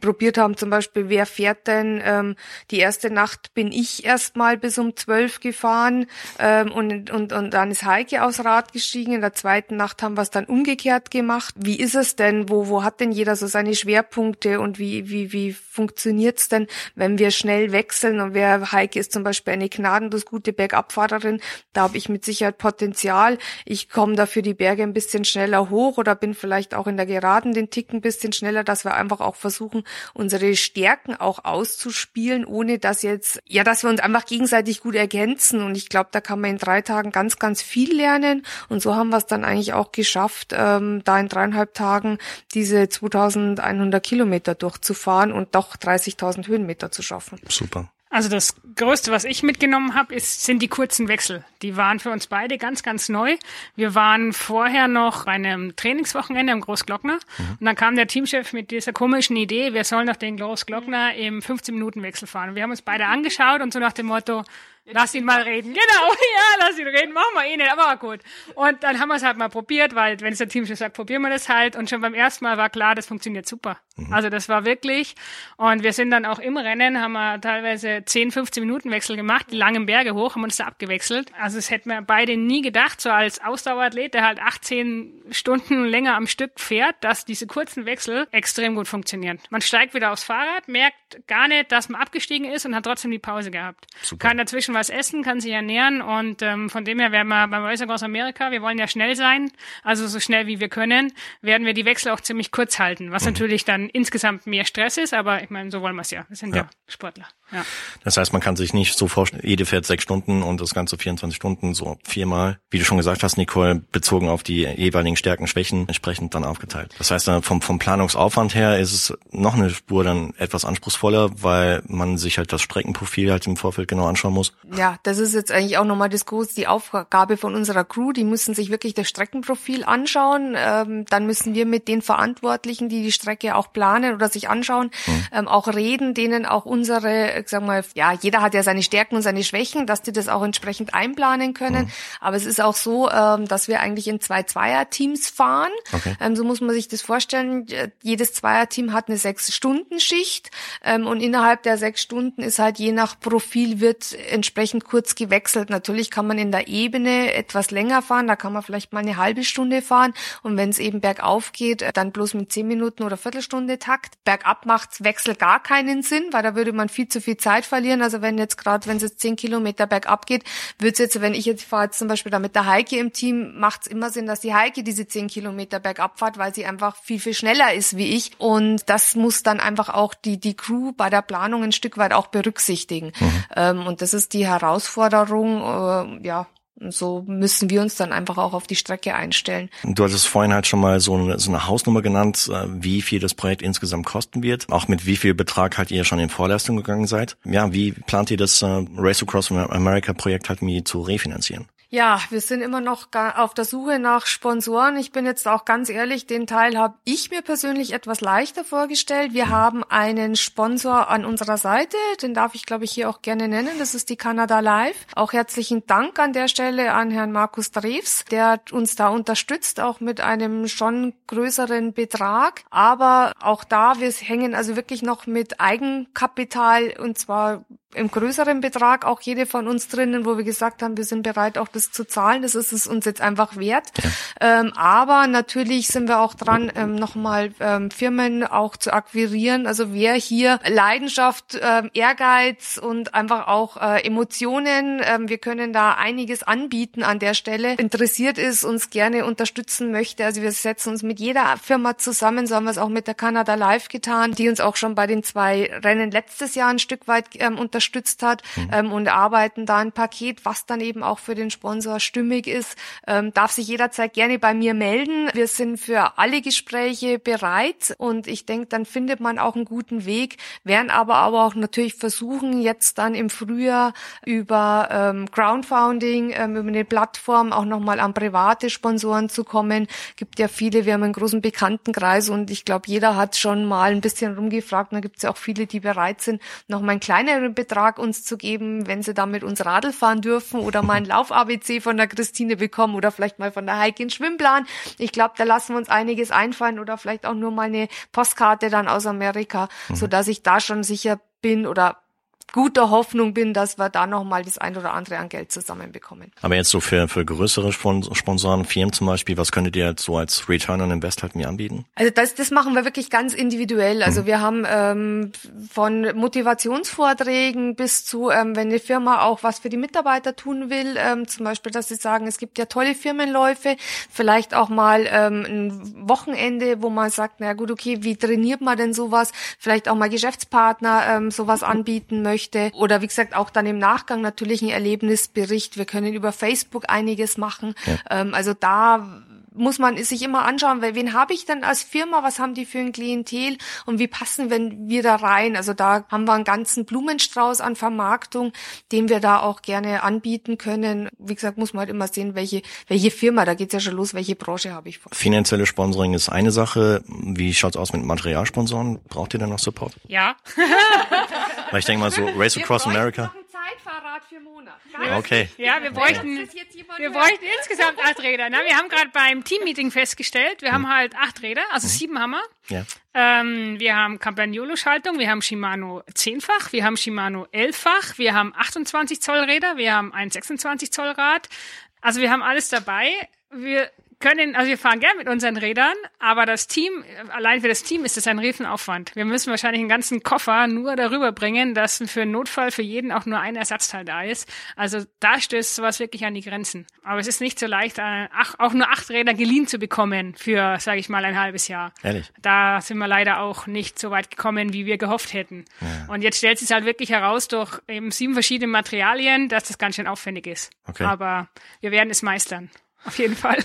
[SPEAKER 3] probiert haben, zum Beispiel, wer fährt denn? Ähm, die erste Nacht bin ich erst mal bis um zwölf gefahren ähm, und, und, und dann ist Heike aus Rad gestiegen. In der zweiten Nacht haben wir es dann umgekehrt gemacht. Wie ist es denn? Wo, wo hat denn jeder so seine Schwerpunkte und wie, wie, wie funktioniert's denn, wenn wir schnell wechseln und wer Heike ist zum Beispiel eine gnadenlos gute Bergabfahrerin, da habe ich mit Sicherheit Potenzial. Ich komme dafür die Berge ein bisschen schneller hoch oder bin vielleicht auch in der Geraden den Tick ein bisschen schneller, dass wir einfach auch versuchen, unsere Stärken auch auszuspielen, ohne dass jetzt, ja, dass wir uns einfach gegenseitig gut ergänzen. Und ich glaube, da kann man in drei Tagen ganz, ganz viel lernen. Und so haben wir es dann eigentlich auch geschafft, ähm, da in dreieinhalb Tagen die diese 2100 Kilometer durchzufahren und doch 30.000 Höhenmeter zu schaffen.
[SPEAKER 2] Super.
[SPEAKER 4] Also das Größte, was ich mitgenommen habe, ist, sind die kurzen Wechsel. Die waren für uns beide ganz, ganz neu. Wir waren vorher noch bei einem Trainingswochenende im Großglockner mhm. und dann kam der Teamchef mit dieser komischen Idee, wir sollen doch den Großglockner im 15-Minuten-Wechsel fahren. Wir haben uns beide angeschaut und so nach dem Motto, Lass ihn mal reden. Genau, ja, lass ihn reden. Machen wir eh nicht, aber gut. Und dann haben wir es halt mal probiert, weil wenn es der Team schon sagt, probieren wir das halt. Und schon beim ersten Mal war klar, das funktioniert super. Mhm. Also das war wirklich. Und wir sind dann auch im Rennen, haben wir teilweise 10, 15 Minuten Wechsel gemacht, die langen Berge hoch, haben uns da abgewechselt. Also es hätten wir beide nie gedacht, so als Ausdauerathlet, der halt 18 Stunden länger am Stück fährt, dass diese kurzen Wechsel extrem gut funktionieren. Man steigt wieder aufs Fahrrad, merkt gar nicht, dass man abgestiegen ist und hat trotzdem die Pause gehabt. Super. Kann dazwischen was essen, kann sich ernähren und ähm, von dem her werden wir beim Racer Cross America, wir wollen ja schnell sein, also so schnell wie wir können, werden wir die Wechsel auch ziemlich kurz halten, was mhm. natürlich dann insgesamt mehr Stress ist, aber ich meine, so wollen wir es ja. Wir sind ja, ja Sportler. Ja.
[SPEAKER 2] Das heißt, man kann sich nicht so vorstellen, jede fährt sechs Stunden und das Ganze 24 Stunden, so viermal, wie du schon gesagt hast, Nicole, bezogen auf die jeweiligen Stärken, Schwächen, entsprechend dann aufgeteilt. Das heißt, vom, vom Planungsaufwand her ist es noch eine Spur dann etwas anspruchsvoller, weil man sich halt das Streckenprofil halt im Vorfeld genau anschauen muss.
[SPEAKER 3] Ja, das ist jetzt eigentlich auch nochmal das große, die Aufgabe von unserer Crew. Die müssen sich wirklich das Streckenprofil anschauen. Ähm, dann müssen wir mit den Verantwortlichen, die die Strecke auch planen oder sich anschauen, mhm. ähm, auch reden, denen auch unsere ich sag mal, ja, jeder hat ja seine Stärken und seine Schwächen, dass die das auch entsprechend einplanen können. Mhm. Aber es ist auch so, ähm, dass wir eigentlich in zwei Zweier-Teams fahren. Okay. Ähm, so muss man sich das vorstellen. Jedes Zweier-Team hat eine Sechs-Stunden-Schicht ähm, und innerhalb der sechs Stunden ist halt je nach Profil wird entsprechend kurz gewechselt. Natürlich kann man in der Ebene etwas länger fahren, da kann man vielleicht mal eine halbe Stunde fahren und wenn es eben bergauf geht, dann bloß mit zehn Minuten oder Viertelstunde Takt. Bergab macht's Wechsel gar keinen Sinn, weil da würde man viel zu viel Zeit verlieren. Also wenn jetzt gerade, wenn es jetzt zehn Kilometer bergab geht, wird es jetzt, wenn ich jetzt fahre jetzt zum Beispiel da mit der Heike im Team, macht es immer Sinn, dass die Heike diese zehn Kilometer bergab fährt, weil sie einfach viel, viel schneller ist wie ich. Und das muss dann einfach auch die, die Crew bei der Planung ein Stück weit auch berücksichtigen. Mhm. Ähm, und das ist die Herausforderung, äh, ja, so müssen wir uns dann einfach auch auf die Strecke einstellen.
[SPEAKER 2] Du hattest vorhin halt schon mal so eine, so eine Hausnummer genannt, äh, wie viel das Projekt insgesamt kosten wird, auch mit wie viel Betrag halt ihr schon in Vorleistung gegangen seid. Ja, wie plant ihr das äh, Race Across America Projekt halt mir zu refinanzieren?
[SPEAKER 3] Ja, wir sind immer noch auf der Suche nach Sponsoren. Ich bin jetzt auch ganz ehrlich, den Teil habe ich mir persönlich etwas leichter vorgestellt. Wir haben einen Sponsor an unserer Seite, den darf ich glaube ich hier auch gerne nennen. Das ist die Canada Live. Auch herzlichen Dank an der Stelle an Herrn Markus Drews, der uns da unterstützt, auch mit einem schon größeren Betrag. Aber auch da, wir hängen also wirklich noch mit Eigenkapital und zwar im größeren Betrag auch jede von uns drinnen, wo wir gesagt haben, wir sind bereit, auch das zu zahlen. Das ist es uns jetzt einfach wert. Ja. Ähm, aber natürlich sind wir auch dran, ähm, nochmal ähm, Firmen auch zu akquirieren. Also wer hier Leidenschaft, ähm, Ehrgeiz und einfach auch äh, Emotionen, ähm, wir können da einiges anbieten an der Stelle, interessiert ist, uns gerne unterstützen möchte. Also wir setzen uns mit jeder Firma zusammen, so haben wir es auch mit der Canada Live getan, die uns auch schon bei den zwei Rennen letztes Jahr ein Stück weit ähm, unterstützt unterstützt hat mhm. ähm, und arbeiten da ein Paket, was dann eben auch für den Sponsor stimmig ist. Ähm, darf sich jederzeit gerne bei mir melden. Wir sind für alle Gespräche bereit und ich denke, dann findet man auch einen guten Weg, werden aber, aber auch natürlich versuchen, jetzt dann im Frühjahr über ähm, Crowdfunding, ähm, über eine Plattform auch nochmal an private Sponsoren zu kommen. Gibt ja viele, wir haben einen großen Bekanntenkreis und ich glaube, jeder hat schon mal ein bisschen rumgefragt. Da gibt es ja auch viele, die bereit sind, nochmal einen kleineren Betrag Betrag uns zu geben, wenn sie damit uns Radl fahren dürfen oder mal ein Lauf-ABC von der Christine bekommen oder vielleicht mal von der Heike einen Schwimmplan. Ich glaube, da lassen wir uns einiges einfallen oder vielleicht auch nur mal eine Postkarte dann aus Amerika, mhm. so dass ich da schon sicher bin oder guter Hoffnung bin, dass wir da nochmal das ein oder andere an Geld zusammenbekommen.
[SPEAKER 2] Aber jetzt so für, für größere Sponsoren, Firmen zum Beispiel, was könntet ihr jetzt so als Return on Invest halt mir anbieten?
[SPEAKER 3] Also das, das machen wir wirklich ganz individuell. Also mhm. wir haben ähm, von Motivationsvorträgen bis zu, ähm, wenn eine Firma auch was für die Mitarbeiter tun will, ähm, zum Beispiel, dass sie sagen, es gibt ja tolle Firmenläufe, vielleicht auch mal ähm, ein Wochenende, wo man sagt, na gut, okay, wie trainiert man denn sowas? Vielleicht auch mal Geschäftspartner ähm, sowas anbieten möchte möchte. Oder wie gesagt, auch dann im Nachgang natürlich ein Erlebnisbericht. Wir können über Facebook einiges machen. Ja. Ähm, also da muss man sich immer anschauen, weil wen habe ich denn als Firma, was haben die für ein Klientel und wie passen wenn wir da rein? Also da haben wir einen ganzen Blumenstrauß an Vermarktung, den wir da auch gerne anbieten können. Wie gesagt, muss man halt immer sehen, welche, welche Firma, da geht's ja schon los, welche Branche habe ich vor.
[SPEAKER 2] Finanzielle Sponsoring ist eine Sache. Wie schaut's aus mit Materialsponsoren? Braucht ihr da noch Support?
[SPEAKER 4] Ja.
[SPEAKER 2] weil ich denke mal so, Race Across America.
[SPEAKER 3] Für Monat.
[SPEAKER 2] Okay.
[SPEAKER 4] Ja, wir bräuchten. Wir bräuchten insgesamt acht Räder. Na, wir haben gerade beim Teammeeting festgestellt, wir haben halt acht Räder, also sieben haben wir.
[SPEAKER 2] Ja.
[SPEAKER 4] Ähm, wir haben Campagnolo-Schaltung, wir haben Shimano zehnfach, wir haben Shimano elffach, wir haben 28 Zoll Räder, wir haben ein 26 Zoll Rad. Also wir haben alles dabei. Wir können, also wir fahren gern mit unseren Rädern, aber das Team, allein für das Team ist es ein Riesenaufwand. Wir müssen wahrscheinlich einen ganzen Koffer nur darüber bringen, dass für einen Notfall für jeden auch nur ein Ersatzteil da ist. Also da stößt sowas wirklich an die Grenzen. Aber es ist nicht so leicht, äh, auch nur acht Räder geliehen zu bekommen für, sage ich mal, ein halbes Jahr.
[SPEAKER 2] Ehrlich?
[SPEAKER 4] Da sind wir leider auch nicht so weit gekommen, wie wir gehofft hätten.
[SPEAKER 2] Ja.
[SPEAKER 4] Und jetzt stellt sich halt wirklich heraus durch eben sieben verschiedene Materialien, dass das ganz schön aufwendig ist.
[SPEAKER 2] Okay.
[SPEAKER 4] Aber wir werden es meistern. Auf jeden Fall.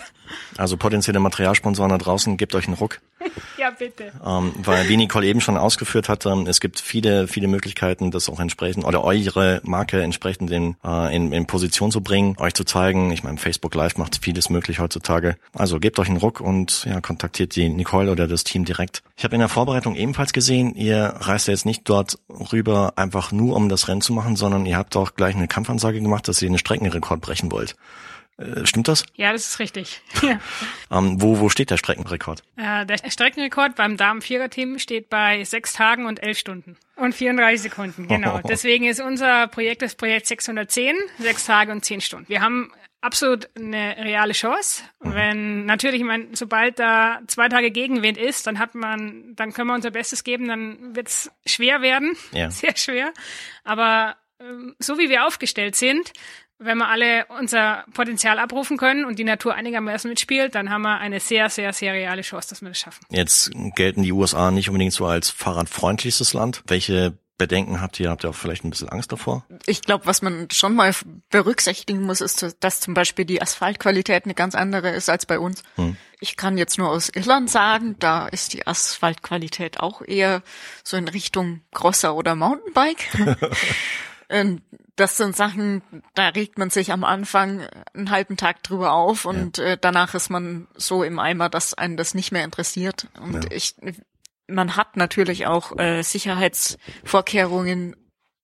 [SPEAKER 2] Also potenzielle Materialsponsoren da draußen, gebt euch einen Ruck.
[SPEAKER 4] ja, bitte.
[SPEAKER 2] Ähm, weil wie Nicole eben schon ausgeführt hat, ähm, es gibt viele, viele Möglichkeiten, das auch entsprechend oder eure Marke entsprechend in, äh, in, in Position zu bringen, euch zu zeigen. Ich meine, Facebook Live macht vieles möglich heutzutage. Also gebt euch einen Ruck und ja, kontaktiert die Nicole oder das Team direkt. Ich habe in der Vorbereitung ebenfalls gesehen, ihr reist ja jetzt nicht dort rüber einfach nur um das Rennen zu machen, sondern ihr habt auch gleich eine Kampfansage gemacht, dass ihr den Streckenrekord brechen wollt. Äh, stimmt das?
[SPEAKER 4] Ja, das ist richtig. Ja.
[SPEAKER 2] Ähm, wo, wo steht der Streckenrekord?
[SPEAKER 4] Äh, der Streckenrekord beim Damen-Vierer-Team steht bei sechs Tagen und elf Stunden. Und 34 Sekunden, genau. Deswegen ist unser Projekt das Projekt 610, sechs Tage und zehn Stunden. Wir haben absolut eine reale Chance. Wenn natürlich, ich meine, sobald da zwei Tage Gegenwind ist, dann hat man, dann können wir unser Bestes geben, dann wird's schwer werden,
[SPEAKER 2] Ja.
[SPEAKER 4] sehr schwer. Aber ähm, so wie wir aufgestellt sind, wenn wir alle unser Potenzial abrufen können und die Natur einigermaßen mitspielt, dann haben wir eine sehr, sehr, sehr reale Chance, dass wir das schaffen.
[SPEAKER 2] Jetzt gelten die USA nicht unbedingt so als fahrradfreundlichstes Land. Welche Bedenken habt ihr? Habt ihr auch vielleicht ein bisschen Angst davor?
[SPEAKER 6] Ich glaube, was man schon mal berücksichtigen muss, ist, dass zum Beispiel die Asphaltqualität eine ganz andere ist als bei uns. Ich kann jetzt nur aus Irland sagen, da ist die Asphaltqualität auch eher so in Richtung Crosser oder Mountainbike. Das sind Sachen, da regt man sich am Anfang einen halben Tag drüber auf und äh, danach ist man so im Eimer, dass einen das nicht mehr interessiert. Und
[SPEAKER 2] Ja.
[SPEAKER 6] ich, man hat natürlich auch äh, Sicherheitsvorkehrungen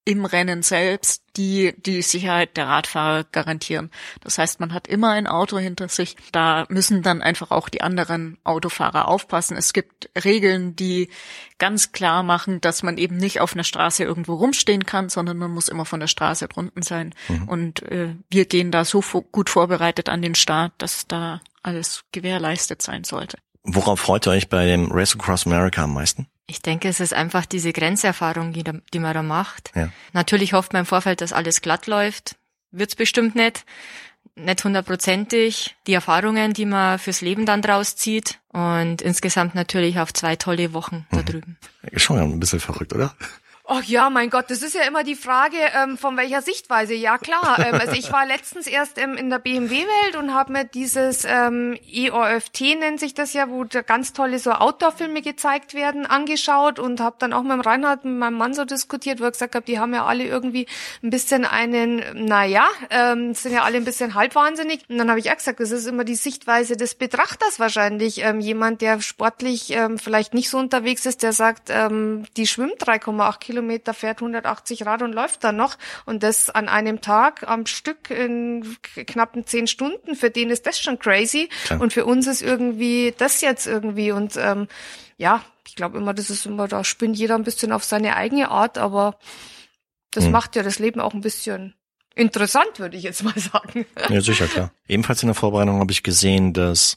[SPEAKER 6] im Rennen selbst, die die Sicherheit der Radfahrer garantieren. Das heißt, man hat immer ein Auto hinter sich. Da müssen dann einfach auch die anderen Autofahrer aufpassen. Es gibt Regeln, die ganz klar machen, dass man eben nicht auf einer Straße irgendwo rumstehen kann, sondern man muss immer von der Straße drunten sein. Und äh, wir gehen da so gut vorbereitet an den Start, dass da alles gewährleistet sein sollte.
[SPEAKER 2] Worauf freut ihr euch bei dem Race Across America am meisten?
[SPEAKER 5] Ich denke, es ist einfach diese Grenzerfahrung, die, da, die man da macht.
[SPEAKER 2] Ja.
[SPEAKER 5] Natürlich hofft man im Vorfeld, dass alles glatt läuft. Wird's bestimmt nicht. Nicht hundertprozentig. Die Erfahrungen, die man fürs Leben dann draus zieht. Und insgesamt natürlich auf zwei tolle Wochen da drüben.
[SPEAKER 2] Schon ein bisschen verrückt, oder?
[SPEAKER 3] Ach ja, mein Gott, das ist ja immer die Frage, ähm, von welcher Sichtweise. Ja klar, ähm, also ich war letztens erst ähm, in der BMW-Welt und habe mir dieses ähm, EOFT nennt sich das ja, wo ganz tolle so Outdoor-Filme gezeigt werden, angeschaut und habe dann auch mit dem Reinhard, mit meinem Mann so diskutiert, wo er gesagt hat, die haben ja alle irgendwie ein bisschen einen, naja, ähm, sind ja alle ein bisschen halbwahnsinnig. Und dann habe ich auch gesagt, das ist immer die Sichtweise des Betrachters wahrscheinlich. Ähm, jemand, der sportlich ähm, vielleicht nicht so unterwegs ist, der sagt, ähm, die schwimmt 3,8 Kilometer, fährt 180 Rad und läuft dann noch. Und das an einem Tag am Stück in knappen zehn Stunden. Für den ist das schon crazy.
[SPEAKER 2] Klar.
[SPEAKER 3] Und für uns ist irgendwie das jetzt irgendwie. Und ähm, ja, ich glaube immer, das ist immer, da spinnt jeder ein bisschen auf seine eigene Art, aber das
[SPEAKER 2] Hm.
[SPEAKER 3] macht ja das Leben auch ein bisschen interessant, würde ich jetzt mal sagen.
[SPEAKER 2] Ja, sicher, klar. Ebenfalls in der Vorbereitung habe ich gesehen, dass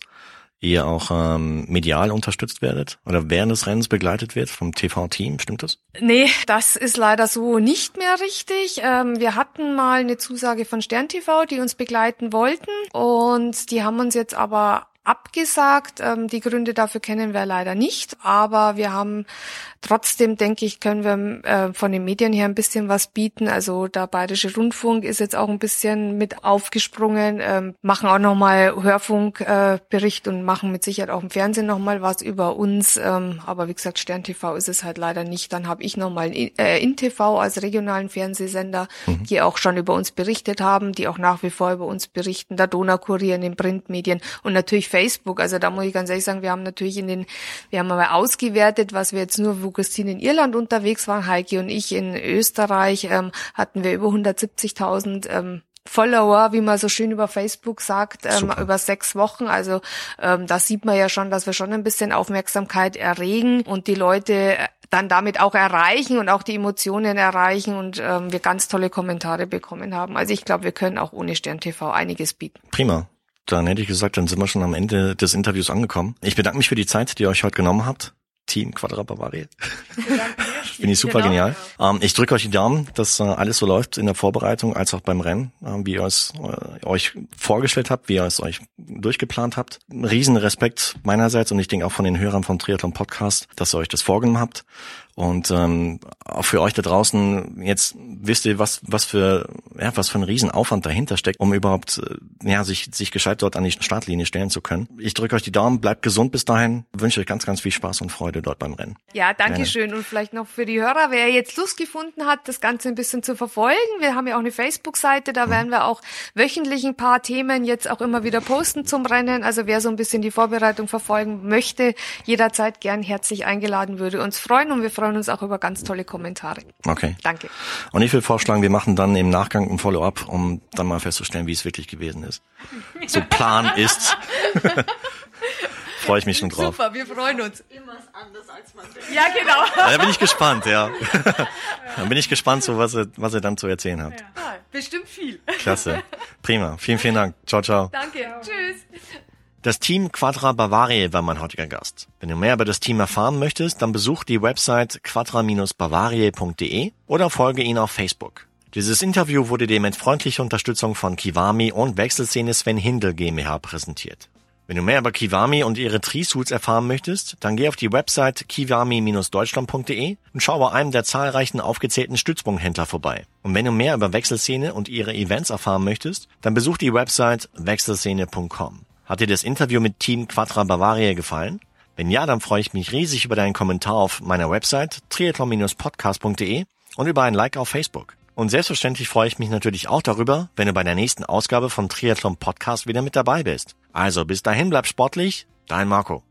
[SPEAKER 2] ihr auch ähm, medial unterstützt werdet oder während des Rennens begleitet wird vom TV-Team, stimmt das?
[SPEAKER 3] Nee, das ist leider so nicht mehr richtig. Ähm, wir hatten mal eine Zusage von Stern TV, die uns begleiten wollten und die haben uns jetzt aber abgesagt. Ähm, die Gründe dafür kennen wir leider nicht, aber wir haben trotzdem, denke ich, können wir äh, von den Medien her ein bisschen was bieten. Also der Bayerische Rundfunk ist jetzt auch ein bisschen mit aufgesprungen, ähm, machen auch nochmal Hörfunkbericht äh, und machen mit Sicherheit auch im Fernsehen nochmal was über uns. Ähm, aber wie gesagt, Stern TV ist es halt leider nicht. Dann habe ich nochmal äh, in TV als regionalen Fernsehsender, die auch schon über uns berichtet haben, die auch nach wie vor über uns berichten. Der Donaukurier in den Printmedien und natürlich Facebook. Also da muss ich ganz ehrlich sagen, wir haben natürlich in den, wir haben mal ausgewertet, was wir jetzt nur, Christine in Irland unterwegs waren, Heike und ich in Österreich, ähm, hatten wir über 170.000 ähm, Follower, wie man so schön über Facebook sagt, ähm, über sechs Wochen. Also ähm, da sieht man ja schon, dass wir schon ein bisschen Aufmerksamkeit erregen und die Leute dann damit auch erreichen und auch die Emotionen erreichen und ähm, wir ganz tolle Kommentare bekommen haben. Also ich glaube, wir können auch ohne Stern TV einiges bieten.
[SPEAKER 2] Prima. Dann hätte ich gesagt, dann sind wir schon am Ende des Interviews angekommen. Ich bedanke mich für die Zeit, die ihr euch heute genommen habt. Team Quadra Bavaria. Finde ich super genau. genial. Ähm, ich drücke euch die Daumen, dass äh, alles so läuft in der Vorbereitung als auch beim Rennen, äh, wie ihr es äh, euch vorgestellt habt, wie ihr es euch durchgeplant habt. Riesen Respekt meinerseits und ich denke auch von den Hörern vom Triathlon Podcast, dass ihr euch das vorgenommen habt. Und ähm, auch für euch da draußen, jetzt wisst ihr, was, was für, ja, was für ein Riesenaufwand dahinter steckt, um überhaupt äh, ja, sich, sich gescheit dort an die Startlinie stellen zu können. Ich drücke euch die Daumen, bleibt gesund bis dahin, wünsche euch ganz, ganz viel Spaß und Freude dort beim Rennen.
[SPEAKER 3] Ja, danke schön. Und vielleicht noch für die Hörer, wer jetzt Lust gefunden hat, das Ganze ein bisschen zu verfolgen. Wir haben ja auch eine Facebook-Seite, da mhm. werden wir auch wöchentlich ein paar Themen jetzt auch immer wieder posten zum Rennen. Also wer so ein bisschen die Vorbereitung verfolgen möchte, jederzeit gern herzlich eingeladen, würde uns freuen und wir freuen freuen uns auch über ganz tolle Kommentare.
[SPEAKER 2] Okay.
[SPEAKER 3] Danke.
[SPEAKER 2] Und ich will vorschlagen, wir machen dann im Nachgang ein Follow-up, um dann mal festzustellen, wie es wirklich gewesen ist. So Plan ist. Freue ich mich schon drauf.
[SPEAKER 3] Super, wir freuen uns.
[SPEAKER 6] Immer anders als man denkt.
[SPEAKER 3] Ja, genau.
[SPEAKER 2] Ja, da bin ich gespannt, ja. Dann bin ich gespannt, so was ihr, was ihr dann zu erzählen habt. Ja,
[SPEAKER 3] bestimmt viel.
[SPEAKER 2] Klasse. Prima. Vielen, vielen Dank. Ciao, ciao.
[SPEAKER 3] Danke. Tschüss.
[SPEAKER 2] Das Team Quadra Bavaria war mein heutiger Gast. Wenn du mehr über das Team erfahren möchtest, dann besuch die Website quadra-bavariae.de oder folge ihnen auf Facebook. Dieses Interview wurde dir mit freundlicher Unterstützung von Kiwami und Wechselszene Sven Hindel GmbH präsentiert. Wenn du mehr über Kiwami und ihre Trisuits erfahren möchtest, dann geh auf die Website kiwami-deutschland.de und schau bei einem der zahlreichen aufgezählten Stützpunkthändler vorbei. Und wenn du mehr über Wechselszene und ihre Events erfahren möchtest, dann besuch die Website wechselszene.com. Hat dir das Interview mit Team Quadra Bavaria gefallen? Wenn ja, dann freue ich mich riesig über deinen Kommentar auf meiner Website triathlon-podcast.de und über ein Like auf Facebook. Und selbstverständlich freue ich mich natürlich auch darüber, wenn du bei der nächsten Ausgabe von Triathlon Podcast wieder mit dabei bist. Also bis dahin bleib sportlich, dein Marco.